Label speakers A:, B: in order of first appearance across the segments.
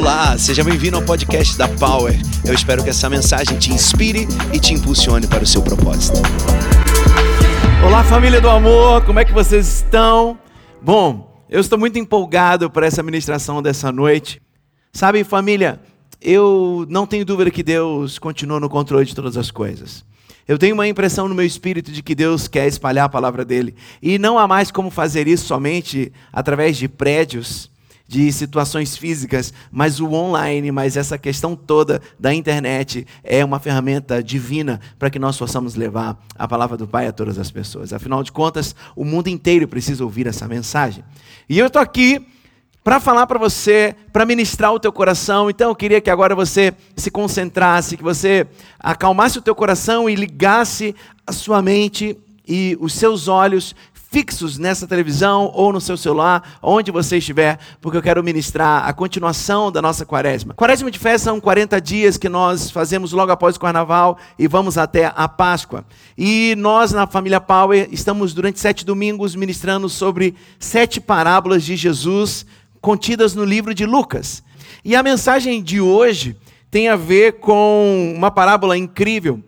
A: Olá, seja bem-vindo ao podcast da Power. Eu espero que essa mensagem te inspire e te impulsione para o seu propósito.
B: Olá, família do amor, como é que vocês estão? Bom, eu estou muito empolgado para essa ministração dessa noite. Sabe, família, eu não tenho dúvida que Deus continua no controle de todas as coisas. Eu tenho uma impressão no meu espírito de que Deus quer espalhar a palavra dele. E não há mais como fazer isso somente através de prédios, de situações físicas, mas o online, mas essa questão toda da internet é uma ferramenta divina para que nós possamos levar a palavra do Pai a todas as pessoas. Afinal de contas, o mundo inteiro precisa ouvir essa mensagem. E eu estou aqui para falar para você, para ministrar o teu coração. Então eu queria que agora você se concentrasse, que você acalmasse o teu coração e ligasse a sua mente e os seus olhos fixos nessa televisão ou no seu celular, onde você estiver, porque eu quero ministrar a continuação da nossa quaresma. Quaresma de fé são 40 dias que nós fazemos logo após o carnaval e vamos até a Páscoa. E nós, na família Power, estamos durante sete domingos ministrando sobre sete parábolas de Jesus contidas no livro de Lucas. E a mensagem de hoje tem a ver com uma parábola incrível.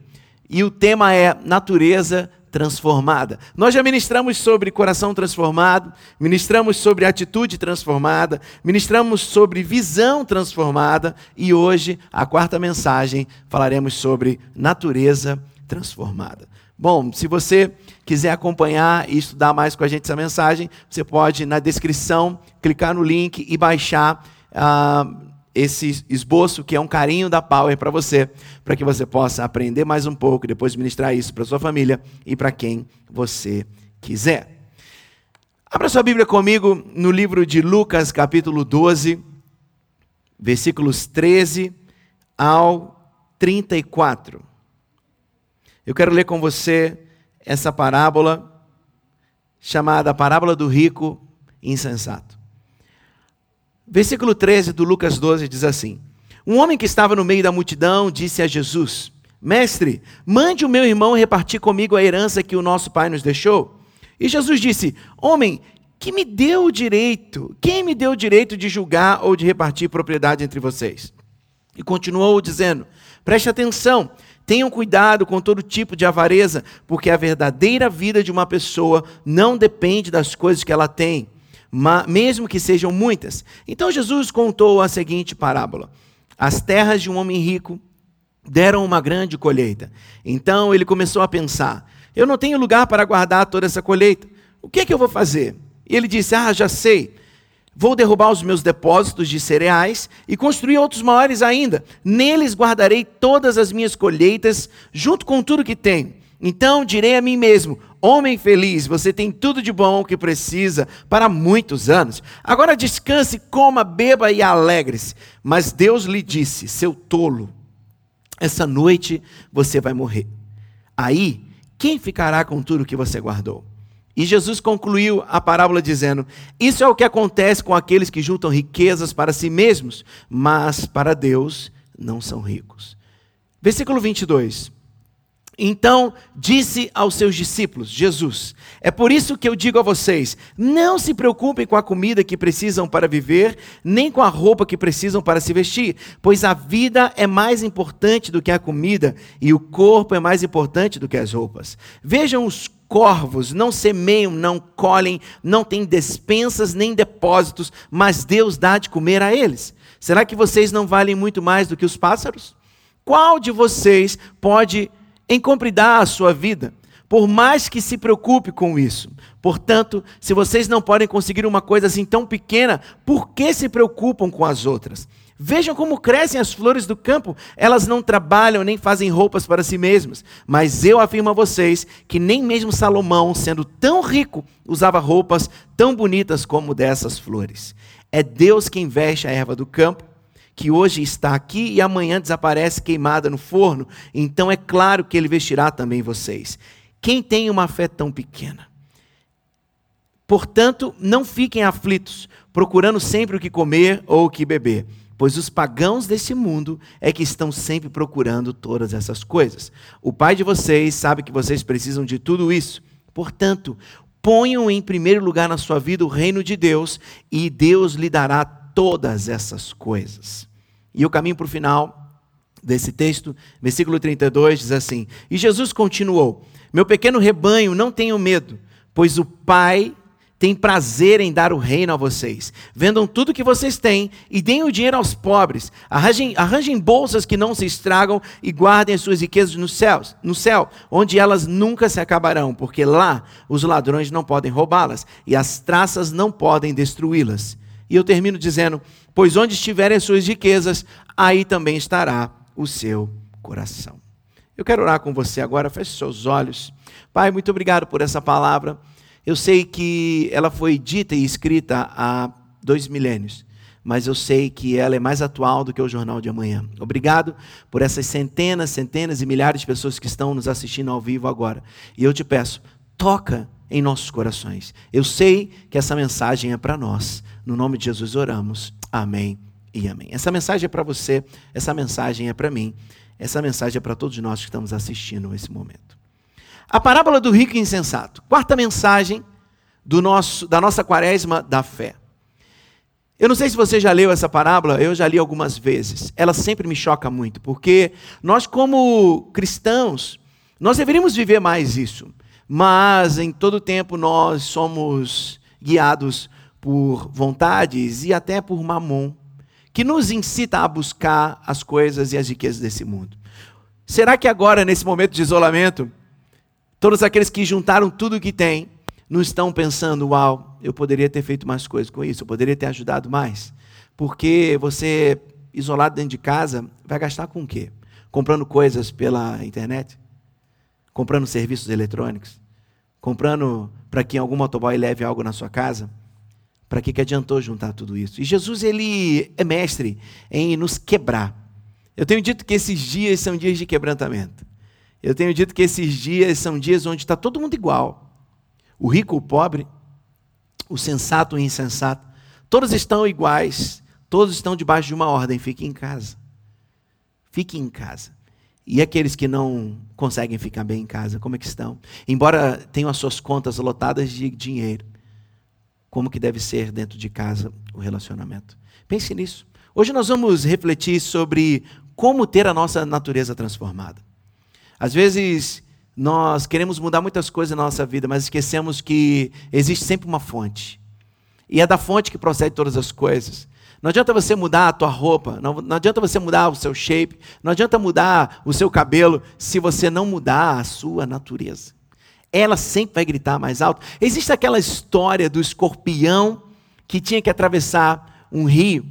B: E o tema é natureza transformada. Nós já ministramos sobre coração transformado, ministramos sobre atitude transformada, ministramos sobre visão transformada e hoje, a quarta mensagem, falaremos sobre natureza transformada. Bom, se você quiser acompanhar e estudar mais com a gente essa mensagem, você pode, na descrição, clicar no link e baixar. Uh, esse esboço que é um carinho da Power para você, para que você possa aprender mais um pouco, depois ministrar isso para sua família e para quem você quiser. Abra sua Bíblia comigo no livro de Lucas, capítulo 12, versículos 13 ao 34. Eu quero ler com você essa parábola chamada Parábola do Rico Insensato. Versículo 13 do Lucas 12 diz assim: Um homem que estava no meio da multidão disse a Jesus: Mestre, mande o meu irmão repartir comigo a herança que o nosso pai nos deixou. E Jesus disse: Homem, que me deu o direito? Quem me deu o direito de julgar ou de repartir propriedade entre vocês? E continuou dizendo: Preste atenção, tenham cuidado com todo tipo de avareza, porque a verdadeira vida de uma pessoa não depende das coisas que ela tem mesmo que sejam muitas. Então Jesus contou a seguinte parábola: As terras de um homem rico deram uma grande colheita. Então ele começou a pensar: Eu não tenho lugar para guardar toda essa colheita. O que é que eu vou fazer? E ele disse: Ah, já sei. Vou derrubar os meus depósitos de cereais e construir outros maiores ainda. Neles guardarei todas as minhas colheitas, junto com tudo que tenho. Então direi a mim mesmo: Homem feliz, você tem tudo de bom que precisa para muitos anos. Agora descanse, coma, beba e alegre-se. Mas Deus lhe disse: Seu tolo, essa noite você vai morrer. Aí, quem ficará com tudo que você guardou? E Jesus concluiu a parábola dizendo: Isso é o que acontece com aqueles que juntam riquezas para si mesmos, mas para Deus não são ricos. Versículo 22. Então disse aos seus discípulos, Jesus: É por isso que eu digo a vocês: não se preocupem com a comida que precisam para viver, nem com a roupa que precisam para se vestir, pois a vida é mais importante do que a comida e o corpo é mais importante do que as roupas. Vejam os corvos, não semeiam, não colhem, não têm despensas nem depósitos, mas Deus dá de comer a eles. Será que vocês não valem muito mais do que os pássaros? Qual de vocês pode em compridar a sua vida, por mais que se preocupe com isso. Portanto, se vocês não podem conseguir uma coisa assim tão pequena, por que se preocupam com as outras? Vejam como crescem as flores do campo, elas não trabalham nem fazem roupas para si mesmas. Mas eu afirmo a vocês que nem mesmo Salomão, sendo tão rico, usava roupas tão bonitas como dessas flores. É Deus quem veste a erva do campo que hoje está aqui e amanhã desaparece queimada no forno, então é claro que ele vestirá também vocês. Quem tem uma fé tão pequena? Portanto, não fiquem aflitos, procurando sempre o que comer ou o que beber, pois os pagãos desse mundo é que estão sempre procurando todas essas coisas. O Pai de vocês sabe que vocês precisam de tudo isso. Portanto, ponham em primeiro lugar na sua vida o reino de Deus e Deus lhe dará todas essas coisas. E eu caminho para o final desse texto, versículo 32 diz assim: E Jesus continuou: Meu pequeno rebanho, não tenham medo, pois o Pai tem prazer em dar o reino a vocês. Vendam tudo que vocês têm e deem o dinheiro aos pobres. Arranjem, arranjem bolsas que não se estragam e guardem as suas riquezas no céu, no céu, onde elas nunca se acabarão, porque lá os ladrões não podem roubá-las e as traças não podem destruí-las. E eu termino dizendo: Pois onde estiverem as suas riquezas, aí também estará o seu coração. Eu quero orar com você agora, feche seus olhos. Pai, muito obrigado por essa palavra. Eu sei que ela foi dita e escrita há dois milênios, mas eu sei que ela é mais atual do que o jornal de amanhã. Obrigado por essas centenas, centenas e milhares de pessoas que estão nos assistindo ao vivo agora. E eu te peço, toca em nossos corações. Eu sei que essa mensagem é para nós. No nome de Jesus oramos. Amém e amém. Essa mensagem é para você, essa mensagem é para mim, essa mensagem é para todos nós que estamos assistindo nesse momento. A parábola do rico e insensato. Quarta mensagem do nosso, da nossa quaresma da fé. Eu não sei se você já leu essa parábola, eu já li algumas vezes. Ela sempre me choca muito, porque nós, como cristãos, nós deveríamos viver mais isso. Mas em todo tempo nós somos guiados por vontades e até por mamon, que nos incita a buscar as coisas e as riquezas desse mundo. Será que agora, nesse momento de isolamento, Todos aqueles que juntaram tudo o que têm não estão pensando, uau, eu poderia ter feito mais coisas com isso, eu poderia ter ajudado mais. Porque você, isolado dentro de casa, vai gastar com o quê? Comprando coisas pela internet? Comprando serviços eletrônicos? Comprando para que algum motoboy leve algo na sua casa? Para que, que adiantou juntar tudo isso? E Jesus, ele é mestre em nos quebrar. Eu tenho dito que esses dias são dias de quebrantamento. Eu tenho dito que esses dias são dias onde está todo mundo igual. O rico, o pobre, o sensato, o insensato. Todos estão iguais. Todos estão debaixo de uma ordem. Fique em casa. Fique em casa. E aqueles que não conseguem ficar bem em casa, como é que estão? Embora tenham as suas contas lotadas de dinheiro, como que deve ser dentro de casa o relacionamento? Pense nisso. Hoje nós vamos refletir sobre como ter a nossa natureza transformada. Às vezes nós queremos mudar muitas coisas na nossa vida, mas esquecemos que existe sempre uma fonte. E é da fonte que procede todas as coisas. Não adianta você mudar a tua roupa, não, não adianta você mudar o seu shape, não adianta mudar o seu cabelo se você não mudar a sua natureza. Ela sempre vai gritar mais alto. Existe aquela história do escorpião que tinha que atravessar um rio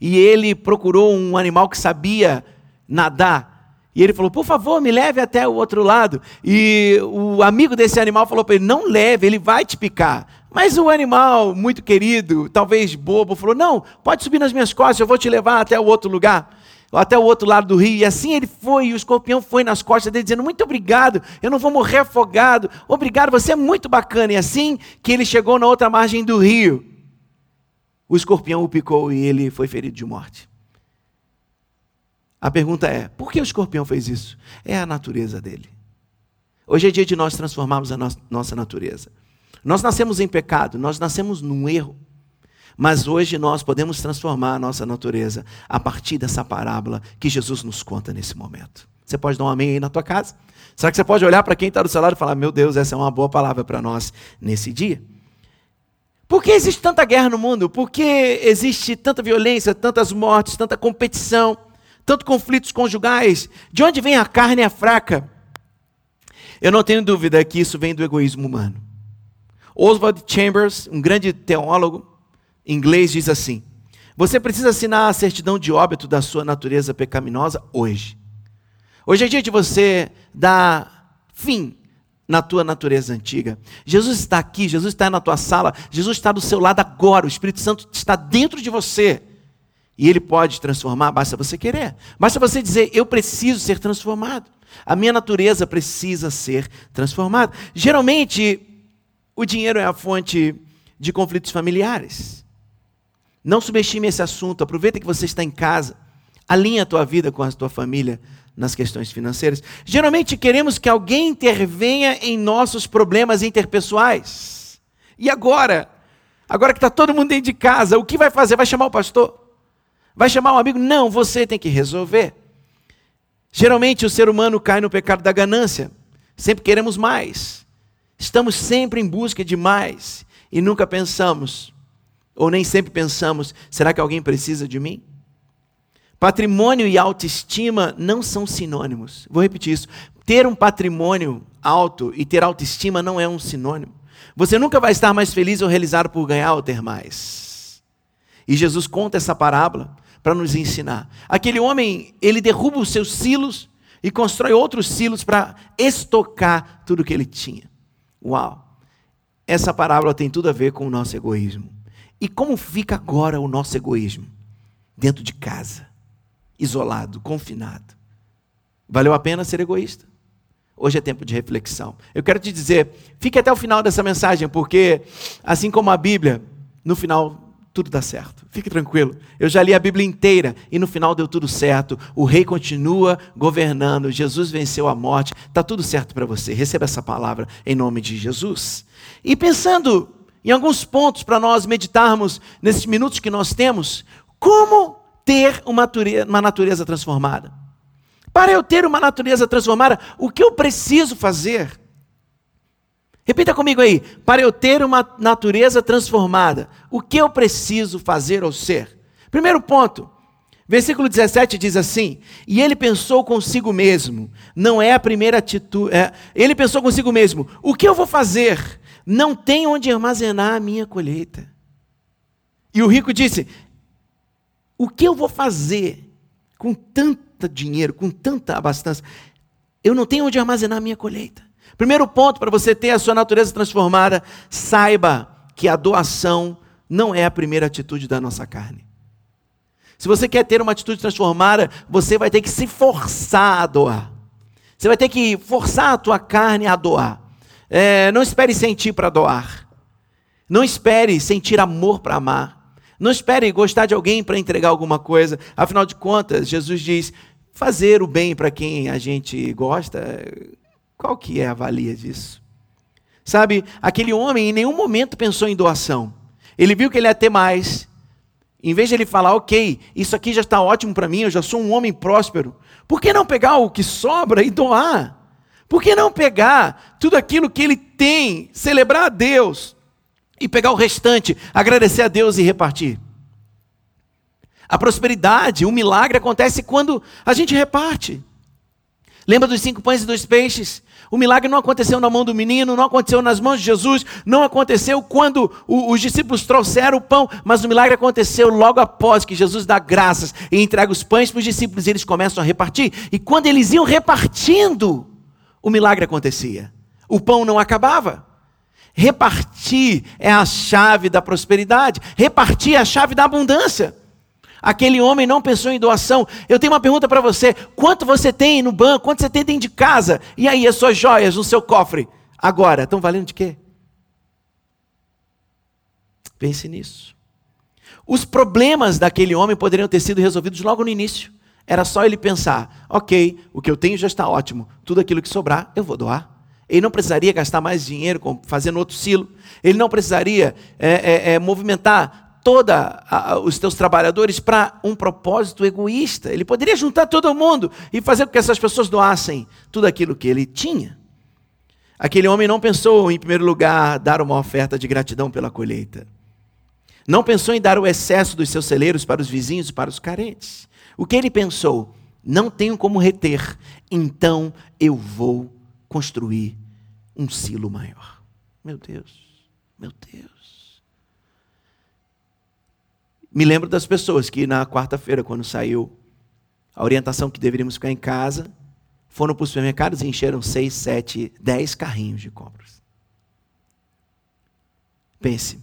B: e ele procurou um animal que sabia nadar e ele falou: Por favor, me leve até o outro lado. E o amigo desse animal falou para ele: Não leve, ele vai te picar. Mas o animal, muito querido, talvez bobo, falou: Não, pode subir nas minhas costas, eu vou te levar até o outro lugar, até o outro lado do rio. E assim ele foi, e o escorpião foi nas costas dele, dizendo: Muito obrigado, eu não vou morrer afogado. Obrigado, você é muito bacana. E assim que ele chegou na outra margem do rio, o escorpião o picou e ele foi ferido de morte. A pergunta é: por que o escorpião fez isso? É a natureza dele. Hoje é dia de nós transformarmos a no nossa natureza. Nós nascemos em pecado, nós nascemos num erro. Mas hoje nós podemos transformar a nossa natureza a partir dessa parábola que Jesus nos conta nesse momento. Você pode dar um amém aí na tua casa? Será que você pode olhar para quem está do seu lado e falar: Meu Deus, essa é uma boa palavra para nós nesse dia? Por que existe tanta guerra no mundo? Por que existe tanta violência, tantas mortes, tanta competição? tanto conflitos conjugais. De onde vem a carne a fraca? Eu não tenho dúvida que isso vem do egoísmo humano. Oswald Chambers, um grande teólogo inglês, diz assim: Você precisa assinar a certidão de óbito da sua natureza pecaminosa hoje. Hoje é dia de você dar fim na tua natureza antiga. Jesus está aqui, Jesus está na tua sala, Jesus está do seu lado agora, o Espírito Santo está dentro de você. E ele pode transformar, basta você querer. Basta você dizer: Eu preciso ser transformado. A minha natureza precisa ser transformada. Geralmente, o dinheiro é a fonte de conflitos familiares. Não subestime esse assunto. Aproveita que você está em casa. Alinha a tua vida com a tua família nas questões financeiras. Geralmente queremos que alguém intervenha em nossos problemas interpessoais. E agora? Agora que está todo mundo dentro de casa, o que vai fazer? Vai chamar o pastor? Vai chamar um amigo? Não, você tem que resolver. Geralmente o ser humano cai no pecado da ganância. Sempre queremos mais. Estamos sempre em busca de mais e nunca pensamos, ou nem sempre pensamos, será que alguém precisa de mim? Patrimônio e autoestima não são sinônimos. Vou repetir isso. Ter um patrimônio alto e ter autoestima não é um sinônimo. Você nunca vai estar mais feliz ou realizado por ganhar ou ter mais. E Jesus conta essa parábola para nos ensinar. Aquele homem, ele derruba os seus silos e constrói outros silos para estocar tudo que ele tinha. Uau! Essa parábola tem tudo a ver com o nosso egoísmo. E como fica agora o nosso egoísmo? Dentro de casa, isolado, confinado. Valeu a pena ser egoísta? Hoje é tempo de reflexão. Eu quero te dizer, fique até o final dessa mensagem, porque assim como a Bíblia, no final tudo dá certo. Fique tranquilo. Eu já li a Bíblia inteira e no final deu tudo certo. O rei continua governando. Jesus venceu a morte. Está tudo certo para você. Receba essa palavra em nome de Jesus. E pensando em alguns pontos para nós meditarmos nesses minutos que nós temos, como ter uma natureza, uma natureza transformada? Para eu ter uma natureza transformada, o que eu preciso fazer? Repita comigo aí. Para eu ter uma natureza transformada, o que eu preciso fazer ou ser? Primeiro ponto. Versículo 17 diz assim: E ele pensou consigo mesmo, não é a primeira atitude. É, ele pensou consigo mesmo: o que eu vou fazer? Não tem onde armazenar a minha colheita. E o rico disse: O que eu vou fazer com tanto dinheiro, com tanta abastança? Eu não tenho onde armazenar a minha colheita. Primeiro ponto para você ter a sua natureza transformada, saiba que a doação não é a primeira atitude da nossa carne. Se você quer ter uma atitude transformada, você vai ter que se forçar a doar. Você vai ter que forçar a tua carne a doar. É, não espere sentir para doar. Não espere sentir amor para amar. Não espere gostar de alguém para entregar alguma coisa. Afinal de contas, Jesus diz: fazer o bem para quem a gente gosta qual que é a valia disso? Sabe, aquele homem em nenhum momento pensou em doação. Ele viu que ele ia ter mais. Em vez de ele falar, ok, isso aqui já está ótimo para mim, eu já sou um homem próspero, por que não pegar o que sobra e doar? Por que não pegar tudo aquilo que ele tem, celebrar a Deus e pegar o restante, agradecer a Deus e repartir? A prosperidade, o milagre acontece quando a gente reparte. Lembra dos cinco pães e dois peixes? O milagre não aconteceu na mão do menino, não aconteceu nas mãos de Jesus, não aconteceu quando o, os discípulos trouxeram o pão, mas o milagre aconteceu logo após que Jesus dá graças e entrega os pães para os discípulos e eles começam a repartir. E quando eles iam repartindo, o milagre acontecia. O pão não acabava. Repartir é a chave da prosperidade, repartir é a chave da abundância. Aquele homem não pensou em doação. Eu tenho uma pergunta para você: quanto você tem no banco? Quanto você tem dentro de casa? E aí, as suas joias no seu cofre? Agora, estão valendo de quê? Pense nisso. Os problemas daquele homem poderiam ter sido resolvidos logo no início. Era só ele pensar: ok, o que eu tenho já está ótimo, tudo aquilo que sobrar, eu vou doar. Ele não precisaria gastar mais dinheiro fazendo outro silo. Ele não precisaria é, é, é, movimentar toda os teus trabalhadores para um propósito egoísta. Ele poderia juntar todo mundo e fazer com que essas pessoas doassem tudo aquilo que ele tinha. Aquele homem não pensou em primeiro lugar dar uma oferta de gratidão pela colheita. Não pensou em dar o excesso dos seus celeiros para os vizinhos e para os carentes. O que ele pensou? Não tenho como reter, então eu vou construir um silo maior. Meu Deus, meu Deus. Me lembro das pessoas que na quarta-feira, quando saiu a orientação que deveríamos ficar em casa, foram para os supermercados e encheram seis, sete, dez carrinhos de compras. Pense,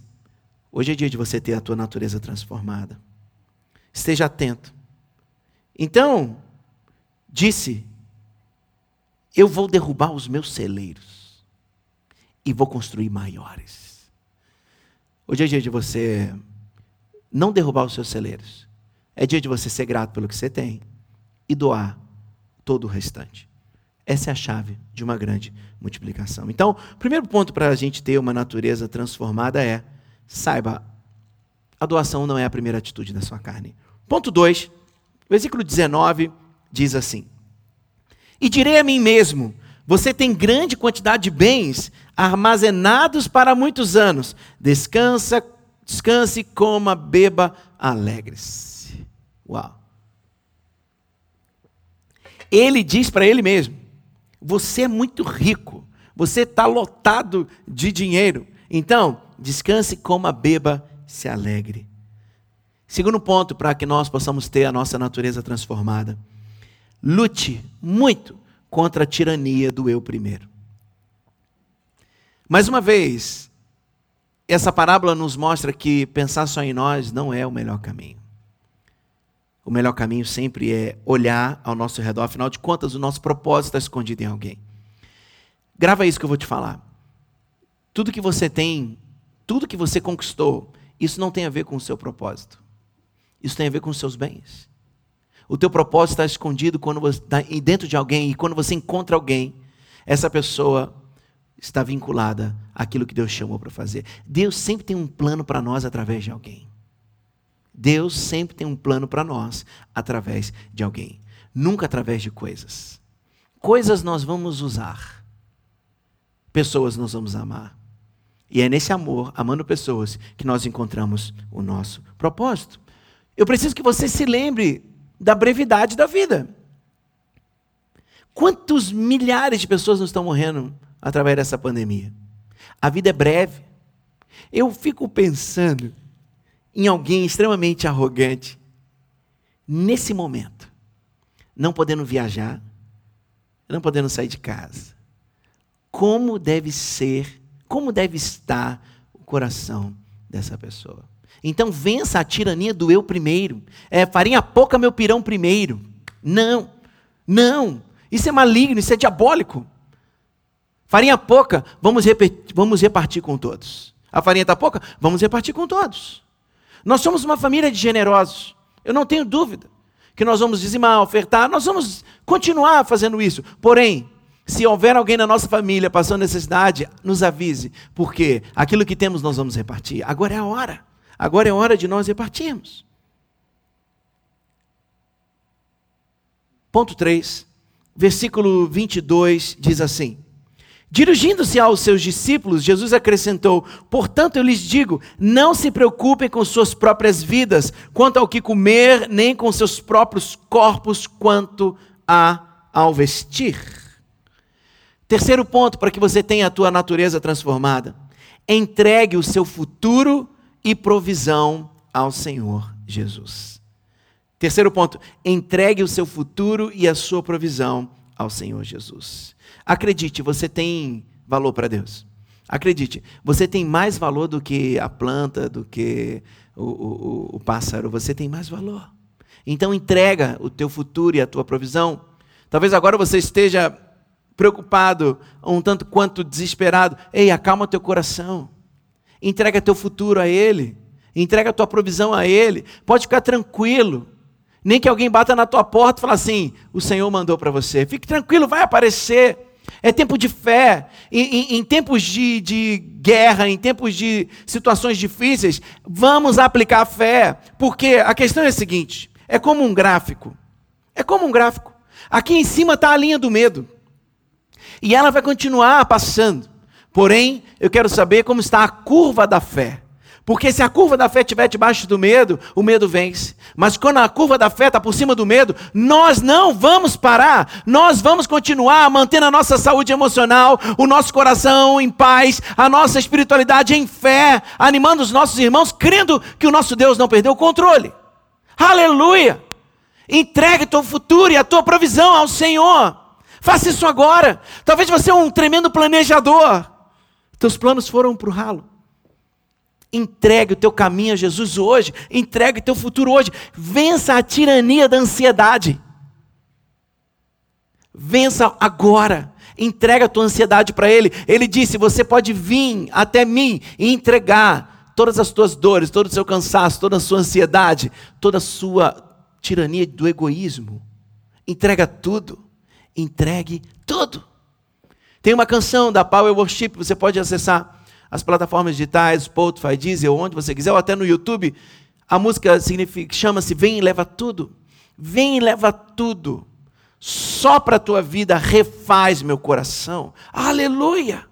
B: hoje é dia de você ter a tua natureza transformada. Esteja atento. Então, disse: Eu vou derrubar os meus celeiros e vou construir maiores. Hoje é dia de você não derrubar os seus celeiros. É dia de você ser grato pelo que você tem e doar todo o restante. Essa é a chave de uma grande multiplicação. Então, o primeiro ponto para a gente ter uma natureza transformada é saiba, a doação não é a primeira atitude da sua carne. Ponto 2, versículo 19 diz assim: E direi a mim mesmo: você tem grande quantidade de bens armazenados para muitos anos. Descansa, descanse, coma, beba, alegre-se. Uau. Ele diz para ele mesmo: Você é muito rico, você está lotado de dinheiro. Então, descanse, coma, beba, se alegre. Segundo ponto, para que nós possamos ter a nossa natureza transformada: lute muito contra a tirania do eu primeiro. Mais uma vez, essa parábola nos mostra que pensar só em nós não é o melhor caminho. O melhor caminho sempre é olhar ao nosso redor, afinal de contas, o nosso propósito está escondido em alguém. Grava isso que eu vou te falar. Tudo que você tem, tudo que você conquistou, isso não tem a ver com o seu propósito. Isso tem a ver com os seus bens. O teu propósito está escondido quando você está dentro de alguém e quando você encontra alguém, essa pessoa está vinculada àquilo que Deus chamou para fazer. Deus sempre tem um plano para nós através de alguém. Deus sempre tem um plano para nós através de alguém, nunca através de coisas. Coisas nós vamos usar, pessoas nós vamos amar. E é nesse amor, amando pessoas, que nós encontramos o nosso propósito. Eu preciso que você se lembre da brevidade da vida. Quantos milhares de pessoas não estão morrendo através dessa pandemia? A vida é breve. Eu fico pensando em alguém extremamente arrogante, nesse momento, não podendo viajar, não podendo sair de casa. Como deve ser, como deve estar o coração dessa pessoa? Então vença a tirania do eu primeiro. É farinha pouca, meu pirão primeiro. Não, não. Isso é maligno, isso é diabólico. Farinha pouca, vamos, vamos repartir com todos. A farinha está pouca, vamos repartir com todos. Nós somos uma família de generosos. Eu não tenho dúvida que nós vamos dizimar, ofertar, nós vamos continuar fazendo isso. Porém, se houver alguém na nossa família passando necessidade, nos avise, porque aquilo que temos nós vamos repartir. Agora é a hora. Agora é hora de nós repartirmos. Ponto 3, versículo 22 diz assim: Dirigindo-se aos seus discípulos, Jesus acrescentou: Portanto, eu lhes digo, não se preocupem com suas próprias vidas, quanto ao que comer, nem com seus próprios corpos, quanto a ao vestir. Terceiro ponto para que você tenha a tua natureza transformada: entregue o seu futuro e provisão ao Senhor Jesus. Terceiro ponto, entregue o seu futuro e a sua provisão ao Senhor Jesus. Acredite, você tem valor para Deus. Acredite, você tem mais valor do que a planta, do que o, o, o pássaro, você tem mais valor. Então entrega o teu futuro e a tua provisão. Talvez agora você esteja preocupado, um tanto quanto desesperado. Ei, acalma teu coração. Entrega teu futuro a Ele. Entrega a tua provisão a Ele. Pode ficar tranquilo. Nem que alguém bata na tua porta e fale assim: o Senhor mandou para você. Fique tranquilo, vai aparecer. É tempo de fé. Em, em, em tempos de, de, guerra, em tempos de situações difíceis, vamos aplicar fé. Porque a questão é a seguinte: é como um gráfico. É como um gráfico. Aqui em cima está a linha do medo. E ela vai continuar passando. Porém, eu quero saber como está a curva da fé. Porque se a curva da fé estiver debaixo do medo, o medo vence. Mas quando a curva da fé está por cima do medo, nós não vamos parar. Nós vamos continuar mantendo a nossa saúde emocional, o nosso coração em paz, a nossa espiritualidade em fé, animando os nossos irmãos, crendo que o nosso Deus não perdeu o controle. Aleluia! Entregue teu futuro e a tua provisão ao Senhor. Faça isso agora. Talvez você é um tremendo planejador. Teus planos foram para o ralo. Entregue o teu caminho a Jesus hoje. Entregue o teu futuro hoje. Vença a tirania da ansiedade. Vença agora. Entrega a tua ansiedade para Ele. Ele disse: Você pode vir até mim e entregar todas as tuas dores, todo o seu cansaço, toda a sua ansiedade, toda a sua tirania do egoísmo. Entrega tudo. Entregue tudo. Tem uma canção da Power Worship, você pode acessar as plataformas digitais, Spotify, Deezer, onde você quiser, ou até no YouTube. A música chama-se Vem e Leva Tudo. Vem e leva tudo. Só para a tua vida refaz meu coração. Aleluia!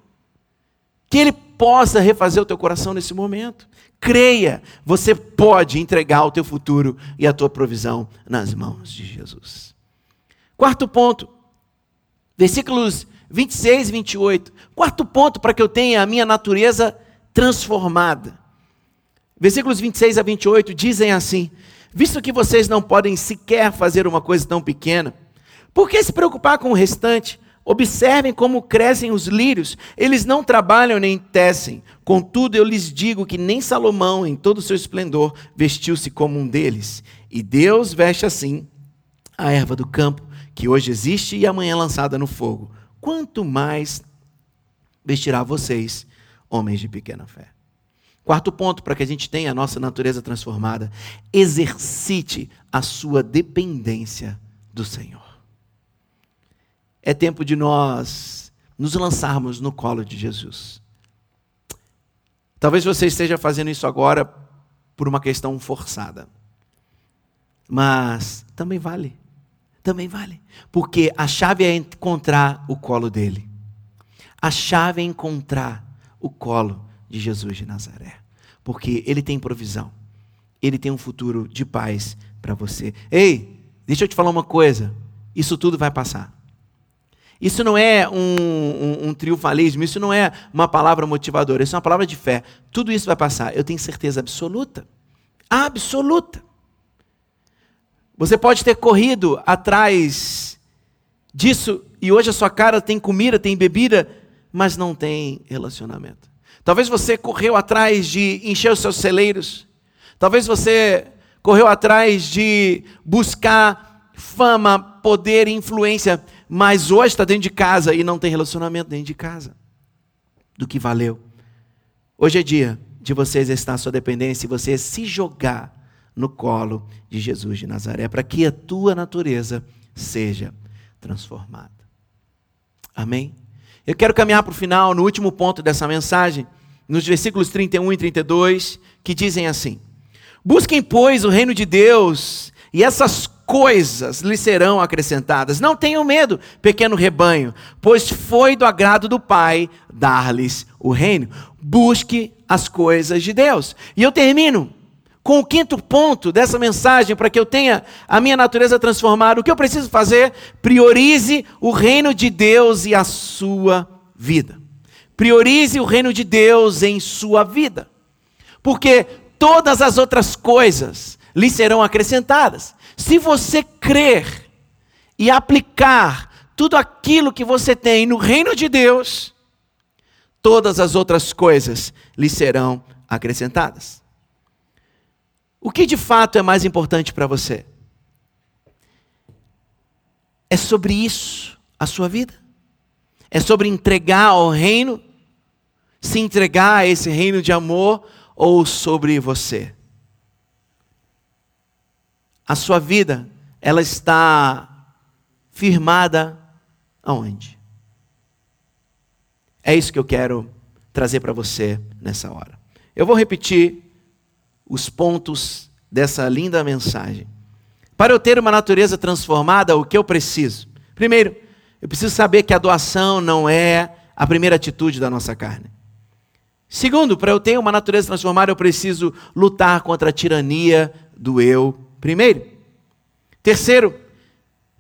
B: Que Ele possa refazer o teu coração nesse momento. Creia, você pode entregar o teu futuro e a tua provisão nas mãos de Jesus. Quarto ponto, versículos 26 e 28. Quarto ponto para que eu tenha a minha natureza transformada. Versículos 26 a 28 dizem assim: Visto que vocês não podem sequer fazer uma coisa tão pequena, por que se preocupar com o restante? Observem como crescem os lírios, eles não trabalham nem tecem. Contudo, eu lhes digo que nem Salomão, em todo o seu esplendor, vestiu-se como um deles. E Deus veste assim a erva do campo, que hoje existe e amanhã é lançada no fogo. Quanto mais vestirá vocês, homens de pequena fé. Quarto ponto para que a gente tenha a nossa natureza transformada: exercite a sua dependência do Senhor. É tempo de nós nos lançarmos no colo de Jesus. Talvez você esteja fazendo isso agora por uma questão forçada. Mas também vale. Também vale. Porque a chave é encontrar o colo dele. A chave é encontrar o colo de Jesus de Nazaré. Porque ele tem provisão. Ele tem um futuro de paz para você. Ei, deixa eu te falar uma coisa. Isso tudo vai passar. Isso não é um, um, um, triunfalismo, isso não é uma palavra motivadora, isso é uma palavra de fé. Tudo isso vai passar, eu tenho certeza absoluta. Absoluta. Você pode ter corrido atrás disso e hoje a sua cara tem comida, tem bebida, mas não tem relacionamento. Talvez você correu atrás de encher os seus celeiros. Talvez você correu atrás de buscar fama, poder e influência mas hoje está dentro de casa e não tem relacionamento dentro de casa. Do que valeu. Hoje é dia de você exercitar a sua dependência e você se jogar no colo de Jesus de Nazaré, para que a tua natureza seja transformada. Amém? Eu quero caminhar para o final, no último ponto dessa mensagem, nos versículos 31 e 32, que dizem assim: Busquem, pois, o reino de Deus, e essas coisas lhe serão acrescentadas. Não tenham medo, pequeno rebanho, pois foi do agrado do Pai dar-lhes o reino. Busque as coisas de Deus. E eu termino com o quinto ponto dessa mensagem para que eu tenha a minha natureza transformada. O que eu preciso fazer? Priorize o reino de Deus e a sua vida. Priorize o reino de Deus em sua vida. Porque todas as outras coisas lhe serão acrescentadas. Se você crer e aplicar tudo aquilo que você tem no reino de Deus, todas as outras coisas lhe serão acrescentadas. O que de fato é mais importante para você? É sobre isso a sua vida? É sobre entregar ao reino? Se entregar a esse reino de amor ou sobre você? a sua vida, ela está firmada aonde? É isso que eu quero trazer para você nessa hora. Eu vou repetir os pontos dessa linda mensagem. Para eu ter uma natureza transformada, o que eu preciso? Primeiro, eu preciso saber que a doação não é a primeira atitude da nossa carne. Segundo, para eu ter uma natureza transformada, eu preciso lutar contra a tirania do eu Primeiro. Terceiro,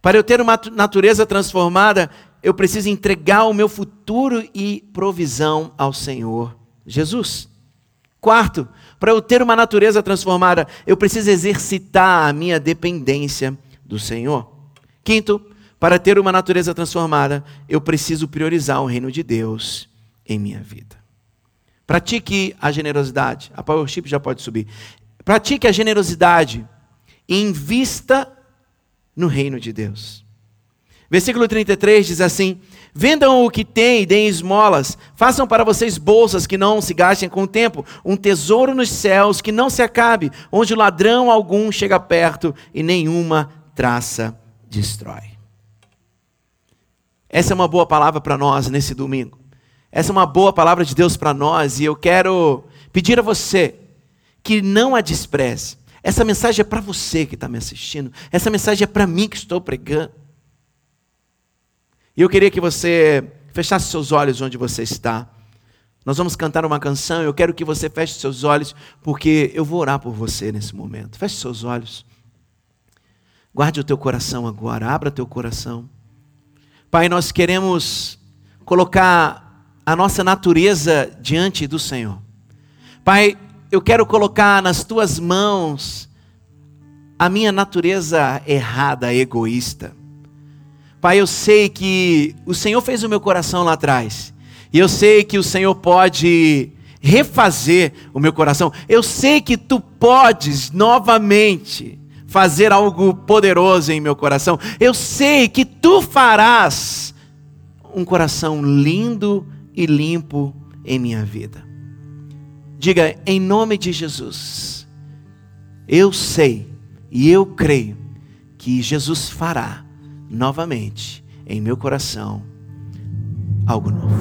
B: para eu ter uma natureza transformada, eu preciso entregar o meu futuro e provisão ao Senhor Jesus. Quarto, para eu ter uma natureza transformada, eu preciso exercitar a minha dependência do Senhor. Quinto, para ter uma natureza transformada, eu preciso priorizar o reino de Deus em minha vida. Pratique a generosidade. A Powership já pode subir. Pratique a generosidade invista no reino de Deus. Versículo 33 diz assim: Vendam o que têm e deem esmolas, façam para vocês bolsas que não se gastem com o tempo, um tesouro nos céus que não se acabe, onde o ladrão algum chega perto e nenhuma traça destrói. Essa é uma boa palavra para nós nesse domingo. Essa é uma boa palavra de Deus para nós e eu quero pedir a você que não a despreze. Essa mensagem é para você que está me assistindo. Essa mensagem é para mim que estou pregando. E eu queria que você fechasse seus olhos onde você está. Nós vamos cantar uma canção. Eu quero que você feche seus olhos, porque eu vou orar por você nesse momento. Feche seus olhos. Guarde o teu coração agora. Abra teu coração. Pai, nós queremos colocar a nossa natureza diante do Senhor. Pai, eu quero colocar nas tuas mãos a minha natureza errada, egoísta. Pai, eu sei que o Senhor fez o meu coração lá atrás. E eu sei que o Senhor pode refazer o meu coração. Eu sei que tu podes novamente fazer algo poderoso em meu coração. Eu sei que tu farás um coração lindo e limpo em minha vida. Diga em nome de Jesus. Eu sei e eu creio que Jesus fará novamente em meu coração algo novo.